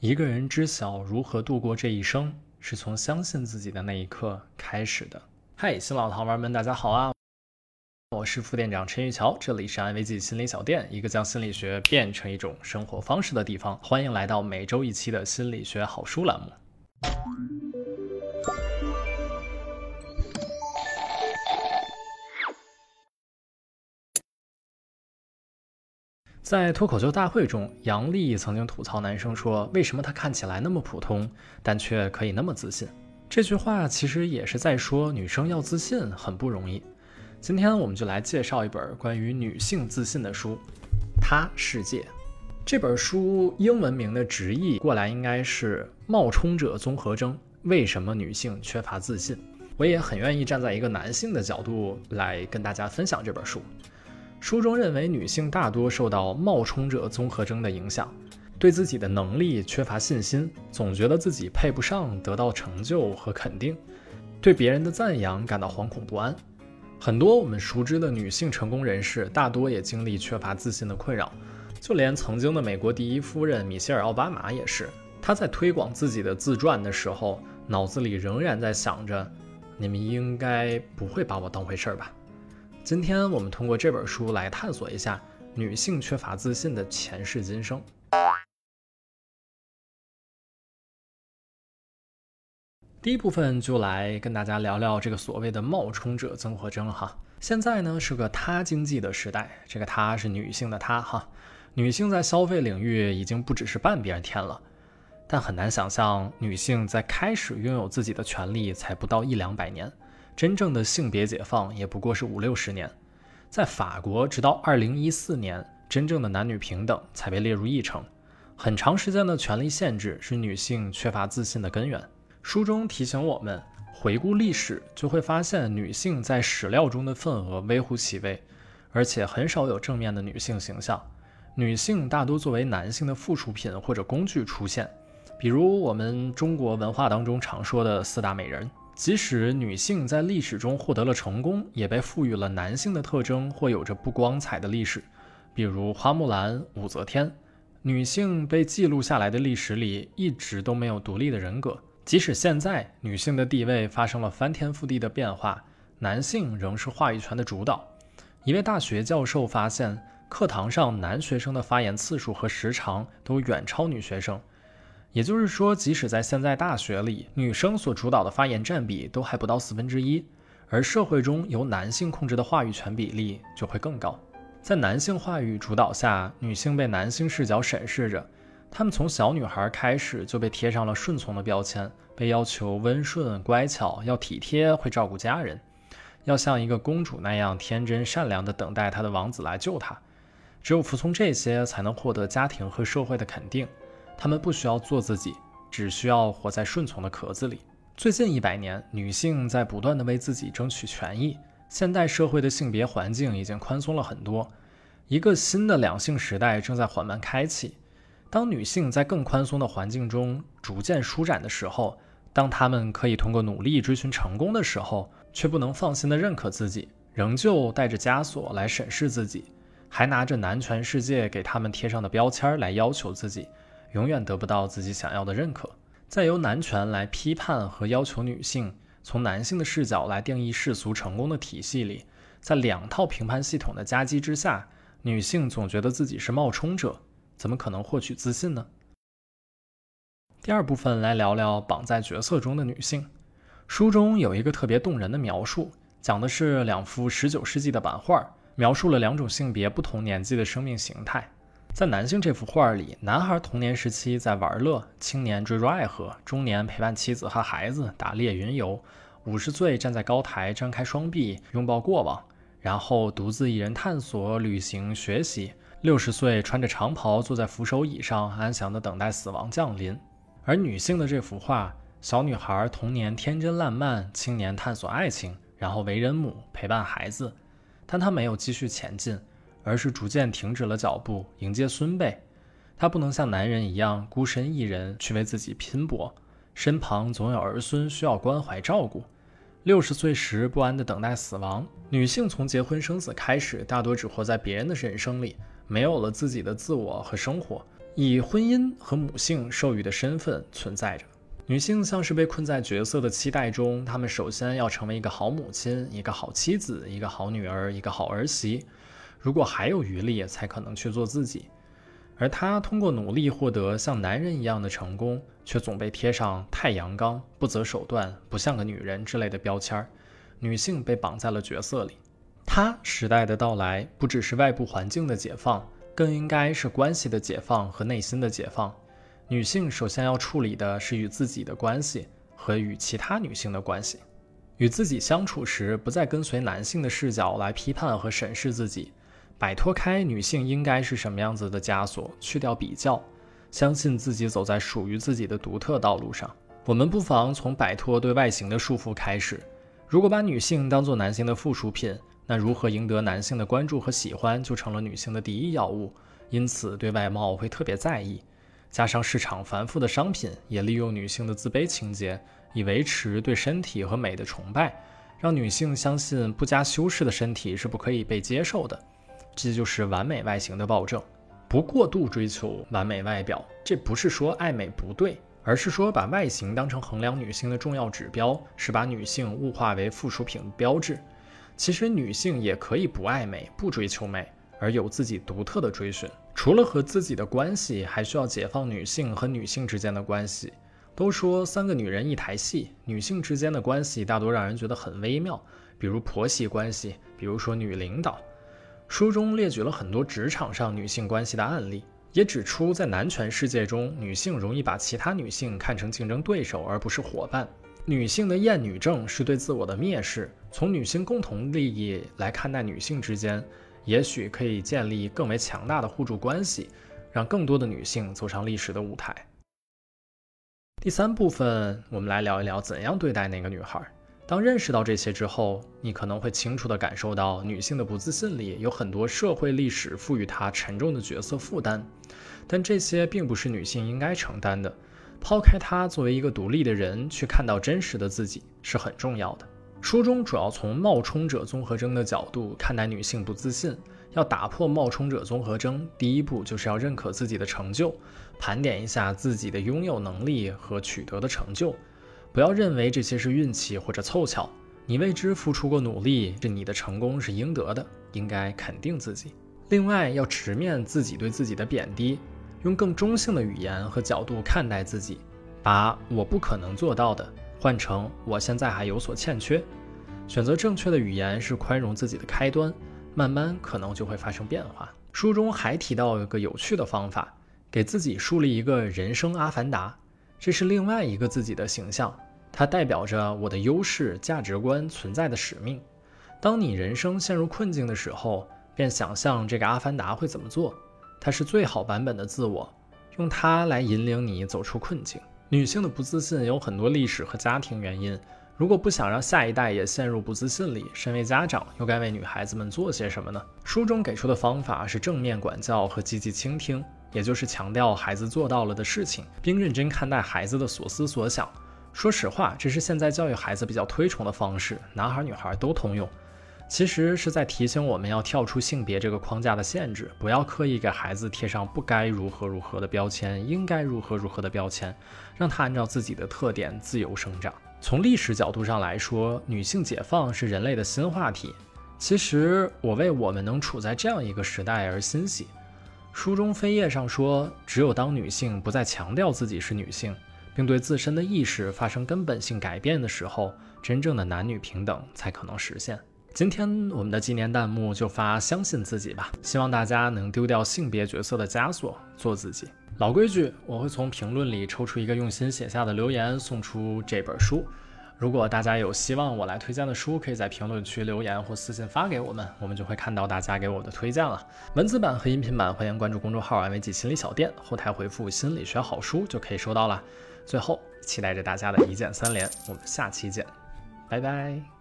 一个人知晓如何度过这一生，是从相信自己的那一刻开始的。嗨，新老糖丸们，大家好啊！我是副店长陈玉桥，这里是安慰剂心理小店，一个将心理学变成一种生活方式的地方。欢迎来到每周一期的心理学好书栏目。在脱口秀大会中，杨笠曾经吐槽男生说：“为什么他看起来那么普通，但却可以那么自信？”这句话其实也是在说女生要自信很不容易。今天我们就来介绍一本关于女性自信的书，《她世界》。这本书英文名的直译过来应该是《冒充者综合征：为什么女性缺乏自信》。我也很愿意站在一个男性的角度来跟大家分享这本书。书中认为，女性大多受到冒充者综合征的影响，对自己的能力缺乏信心，总觉得自己配不上得到成就和肯定，对别人的赞扬感到惶恐不安。很多我们熟知的女性成功人士，大多也经历缺乏自信的困扰。就连曾经的美国第一夫人米歇尔·奥巴马也是，她在推广自己的自传的时候，脑子里仍然在想着：“你们应该不会把我当回事儿吧？”今天我们通过这本书来探索一下女性缺乏自信的前世今生。第一部分就来跟大家聊聊这个所谓的冒充者综合征哈。现在呢是个他经济的时代，这个他是女性的她哈。女性在消费领域已经不只是半边天了，但很难想象女性在开始拥有自己的权利才不到一两百年。真正的性别解放也不过是五六十年，在法国，直到二零一四年，真正的男女平等才被列入议程。很长时间的权力限制是女性缺乏自信的根源。书中提醒我们，回顾历史就会发现，女性在史料中的份额微乎其微，而且很少有正面的女性形象。女性大多作为男性的附属品或者工具出现，比如我们中国文化当中常说的四大美人。即使女性在历史中获得了成功，也被赋予了男性的特征或有着不光彩的历史，比如花木兰、武则天。女性被记录下来的历史里一直都没有独立的人格，即使现在女性的地位发生了翻天覆地的变化，男性仍是话语权的主导。一位大学教授发现，课堂上男学生的发言次数和时长都远超女学生。也就是说，即使在现在大学里，女生所主导的发言占比都还不到四分之一，而社会中由男性控制的话语权比例就会更高。在男性话语主导下，女性被男性视角审视着，她们从小女孩开始就被贴上了顺从的标签，被要求温顺乖巧，要体贴，会照顾家人，要像一个公主那样天真善良地等待她的王子来救她。只有服从这些，才能获得家庭和社会的肯定。他们不需要做自己，只需要活在顺从的壳子里。最近一百年，女性在不断的为自己争取权益。现代社会的性别环境已经宽松了很多，一个新的两性时代正在缓慢开启。当女性在更宽松的环境中逐渐舒展的时候，当她们可以通过努力追寻成功的时候，却不能放心的认可自己，仍旧带着枷锁来审视自己，还拿着男权世界给他们贴上的标签来要求自己。永远得不到自己想要的认可，再由男权来批判和要求女性，从男性的视角来定义世俗成功的体系里，在两套评判系统的夹击之下，女性总觉得自己是冒充者，怎么可能获取自信呢？第二部分来聊聊绑在角色中的女性。书中有一个特别动人的描述，讲的是两幅19世纪的版画，描述了两种性别不同年纪的生命形态。在男性这幅画里，男孩童年时期在玩乐，青年坠入爱河，中年陪伴妻子和孩子打猎云游，五十岁站在高台张开双臂拥抱过往，然后独自一人探索、旅行、学习。六十岁穿着长袍坐在扶手椅上，安详地等待死亡降临。而女性的这幅画，小女孩童年天真烂漫，青年探索爱情，然后为人母陪伴孩子，但她没有继续前进。而是逐渐停止了脚步，迎接孙辈。她不能像男人一样孤身一人去为自己拼搏，身旁总有儿孙需要关怀照顾。六十岁时不安地等待死亡。女性从结婚生子开始，大多只活在别人的人生里，没有了自己的自我和生活。以婚姻和母性授予的身份存在着。女性像是被困在角色的期待中，她们首先要成为一个好母亲、一个好妻子、一个好女儿、一个好儿媳。如果还有余力，才可能去做自己。而她通过努力获得像男人一样的成功，却总被贴上太阳刚、不择手段、不像个女人之类的标签儿。女性被绑在了角色里。她时代的到来，不只是外部环境的解放，更应该是关系的解放和内心的解放。女性首先要处理的是与自己的关系和与其他女性的关系。与自己相处时，不再跟随男性的视角来批判和审视自己，摆脱开女性应该是什么样子的枷锁，去掉比较，相信自己走在属于自己的独特道路上。我们不妨从摆脱对外形的束缚开始。如果把女性当作男性的附属品，那如何赢得男性的关注和喜欢，就成了女性的第一要务。因此，对外貌会特别在意。加上市场繁复的商品，也利用女性的自卑情节，以维持对身体和美的崇拜，让女性相信不加修饰的身体是不可以被接受的。这就是完美外形的暴政。不过度追求完美外表，这不是说爱美不对，而是说把外形当成衡量女性的重要指标，是把女性物化为附属品的标志。其实女性也可以不爱美，不追求美。而有自己独特的追寻，除了和自己的关系，还需要解放女性和女性之间的关系。都说三个女人一台戏，女性之间的关系大多让人觉得很微妙，比如婆媳关系，比如说女领导。书中列举了很多职场上女性关系的案例，也指出在男权世界中，女性容易把其他女性看成竞争对手而不是伙伴。女性的厌女症是对自我的蔑视。从女性共同利益来看待女性之间。也许可以建立更为强大的互助关系，让更多的女性走上历史的舞台。第三部分，我们来聊一聊怎样对待那个女孩。当认识到这些之后，你可能会清楚地感受到，女性的不自信里有很多社会历史赋予她沉重的角色负担，但这些并不是女性应该承担的。抛开她作为一个独立的人，去看到真实的自己是很重要的。书中主要从冒充者综合征的角度看待女性不自信。要打破冒充者综合征，第一步就是要认可自己的成就，盘点一下自己的拥有能力和取得的成就。不要认为这些是运气或者凑巧，你为之付出过努力，这你的成功是应得的，应该肯定自己。另外，要直面自己对自己的贬低，用更中性的语言和角度看待自己，把我不可能做到的。换成我现在还有所欠缺，选择正确的语言是宽容自己的开端，慢慢可能就会发生变化。书中还提到一个有趣的方法，给自己树立一个人生阿凡达，这是另外一个自己的形象，它代表着我的优势、价值观存在的使命。当你人生陷入困境的时候，便想象这个阿凡达会怎么做，它是最好版本的自我，用它来引领你走出困境。女性的不自信有很多历史和家庭原因。如果不想让下一代也陷入不自信里，身为家长又该为女孩子们做些什么呢？书中给出的方法是正面管教和积极倾听，也就是强调孩子做到了的事情，并认真看待孩子的所思所想。说实话，这是现在教育孩子比较推崇的方式，男孩女孩都通用。其实是在提醒我们要跳出性别这个框架的限制，不要刻意给孩子贴上不该如何如何的标签，应该如何如何的标签，让他按照自己的特点自由生长。从历史角度上来说，女性解放是人类的新话题。其实我为我们能处在这样一个时代而欣喜。书中扉页上说，只有当女性不再强调自己是女性，并对自身的意识发生根本性改变的时候，真正的男女平等才可能实现。今天我们的纪念弹幕就发相信自己吧，希望大家能丢掉性别角色的枷锁，做自己。老规矩，我会从评论里抽出一个用心写下的留言，送出这本书。如果大家有希望我来推荐的书，可以在评论区留言或私信发给我们，我们就会看到大家给我的推荐了。文字版和音频版，欢迎关注公众号“安慰剂心理小店”，后台回复“心理学好书”就可以收到了。最后，期待着大家的一键三连，我们下期见，拜拜。